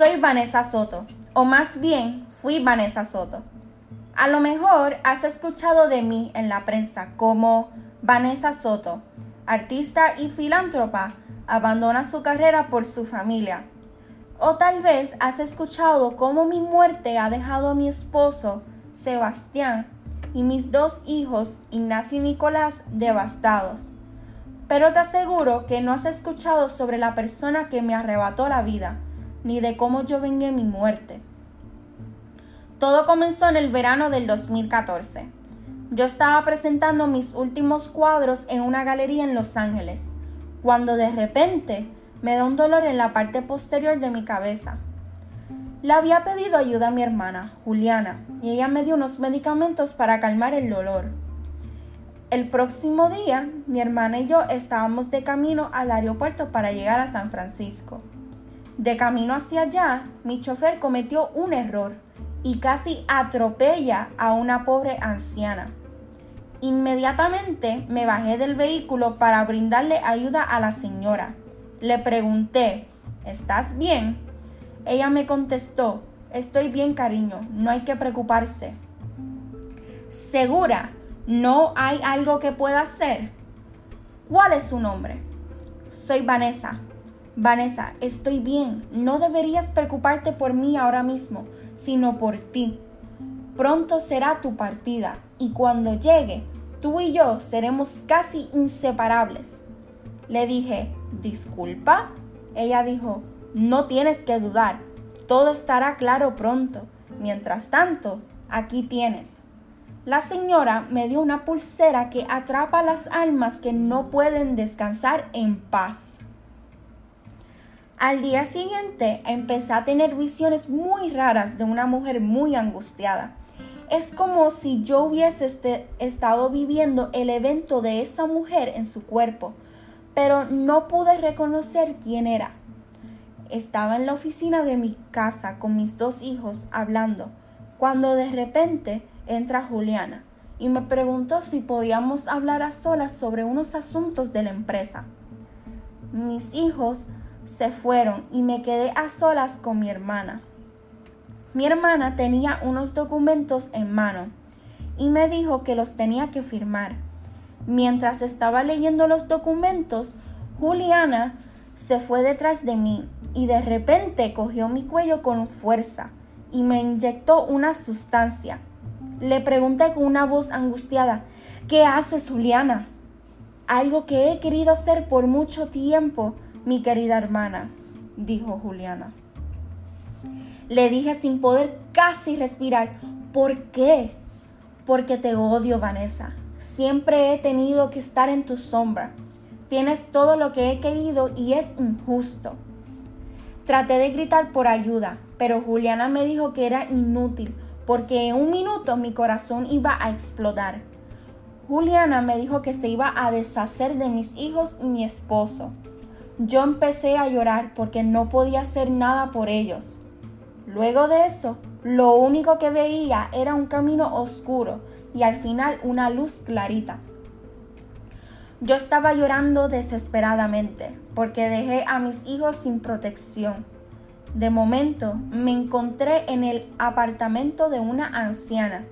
Soy Vanessa Soto, o más bien fui Vanessa Soto. A lo mejor has escuchado de mí en la prensa como Vanessa Soto, artista y filántropa, abandona su carrera por su familia. O tal vez has escuchado cómo mi muerte ha dejado a mi esposo, Sebastián, y mis dos hijos, Ignacio y Nicolás, devastados. Pero te aseguro que no has escuchado sobre la persona que me arrebató la vida ni de cómo yo vengué mi muerte. Todo comenzó en el verano del 2014. Yo estaba presentando mis últimos cuadros en una galería en Los Ángeles, cuando de repente me da un dolor en la parte posterior de mi cabeza. Le había pedido ayuda a mi hermana, Juliana, y ella me dio unos medicamentos para calmar el dolor. El próximo día, mi hermana y yo estábamos de camino al aeropuerto para llegar a San Francisco. De camino hacia allá, mi chofer cometió un error y casi atropella a una pobre anciana. Inmediatamente me bajé del vehículo para brindarle ayuda a la señora. Le pregunté, ¿estás bien? Ella me contestó, estoy bien cariño, no hay que preocuparse. ¿Segura? ¿No hay algo que pueda hacer? ¿Cuál es su nombre? Soy Vanessa. Vanessa, estoy bien. No deberías preocuparte por mí ahora mismo, sino por ti. Pronto será tu partida y cuando llegue, tú y yo seremos casi inseparables. Le dije, disculpa. Ella dijo, no tienes que dudar. Todo estará claro pronto. Mientras tanto, aquí tienes. La señora me dio una pulsera que atrapa las almas que no pueden descansar en paz. Al día siguiente empecé a tener visiones muy raras de una mujer muy angustiada. Es como si yo hubiese este, estado viviendo el evento de esa mujer en su cuerpo, pero no pude reconocer quién era. Estaba en la oficina de mi casa con mis dos hijos hablando, cuando de repente entra Juliana y me preguntó si podíamos hablar a solas sobre unos asuntos de la empresa. Mis hijos se fueron y me quedé a solas con mi hermana. Mi hermana tenía unos documentos en mano y me dijo que los tenía que firmar. Mientras estaba leyendo los documentos, Juliana se fue detrás de mí y de repente cogió mi cuello con fuerza y me inyectó una sustancia. Le pregunté con una voz angustiada, ¿qué haces, Juliana? Algo que he querido hacer por mucho tiempo, mi querida hermana, dijo Juliana. Le dije sin poder casi respirar, ¿por qué? Porque te odio, Vanessa. Siempre he tenido que estar en tu sombra. Tienes todo lo que he querido y es injusto. Traté de gritar por ayuda, pero Juliana me dijo que era inútil, porque en un minuto mi corazón iba a explotar. Juliana me dijo que se iba a deshacer de mis hijos y mi esposo. Yo empecé a llorar porque no podía hacer nada por ellos. Luego de eso, lo único que veía era un camino oscuro y al final una luz clarita. Yo estaba llorando desesperadamente porque dejé a mis hijos sin protección. De momento me encontré en el apartamento de una anciana.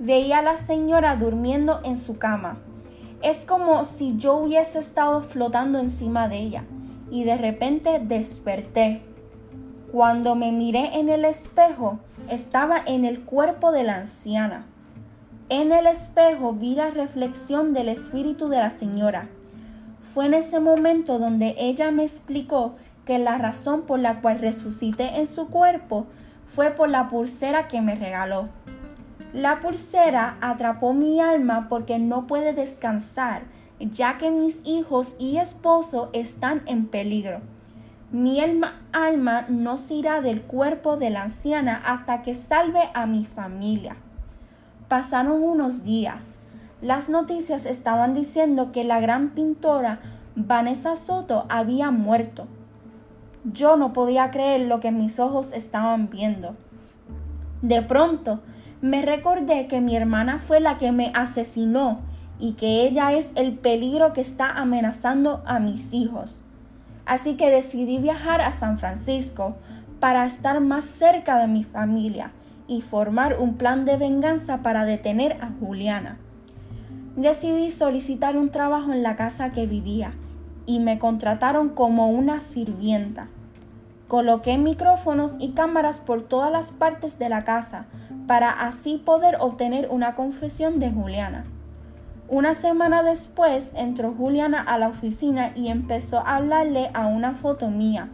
Veía a la señora durmiendo en su cama es como si yo hubiese estado flotando encima de ella y de repente desperté. Cuando me miré en el espejo, estaba en el cuerpo de la anciana. En el espejo vi la reflexión del espíritu de la señora. Fue en ese momento donde ella me explicó que la razón por la cual resucité en su cuerpo fue por la pulsera que me regaló. La pulsera atrapó mi alma porque no puede descansar, ya que mis hijos y esposo están en peligro. Mi alma, no se irá del cuerpo de la anciana hasta que salve a mi familia. Pasaron unos días. Las noticias estaban diciendo que la gran pintora Vanessa Soto había muerto. Yo no podía creer lo que mis ojos estaban viendo. De pronto, me recordé que mi hermana fue la que me asesinó y que ella es el peligro que está amenazando a mis hijos. Así que decidí viajar a San Francisco para estar más cerca de mi familia y formar un plan de venganza para detener a Juliana. Decidí solicitar un trabajo en la casa que vivía y me contrataron como una sirvienta. Coloqué micrófonos y cámaras por todas las partes de la casa para así poder obtener una confesión de Juliana. Una semana después entró Juliana a la oficina y empezó a hablarle a una foto mía.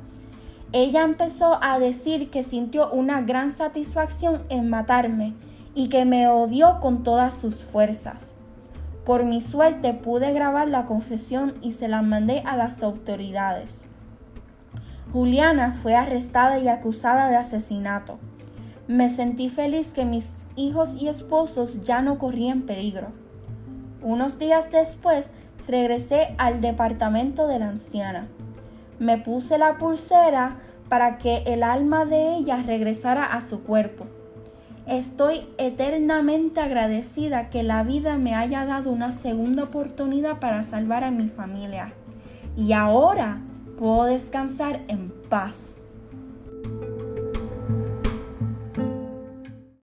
Ella empezó a decir que sintió una gran satisfacción en matarme y que me odió con todas sus fuerzas. Por mi suerte pude grabar la confesión y se la mandé a las autoridades. Juliana fue arrestada y acusada de asesinato. Me sentí feliz que mis hijos y esposos ya no corrían peligro. Unos días después regresé al departamento de la anciana. Me puse la pulsera para que el alma de ella regresara a su cuerpo. Estoy eternamente agradecida que la vida me haya dado una segunda oportunidad para salvar a mi familia. Y ahora puedo descansar en paz.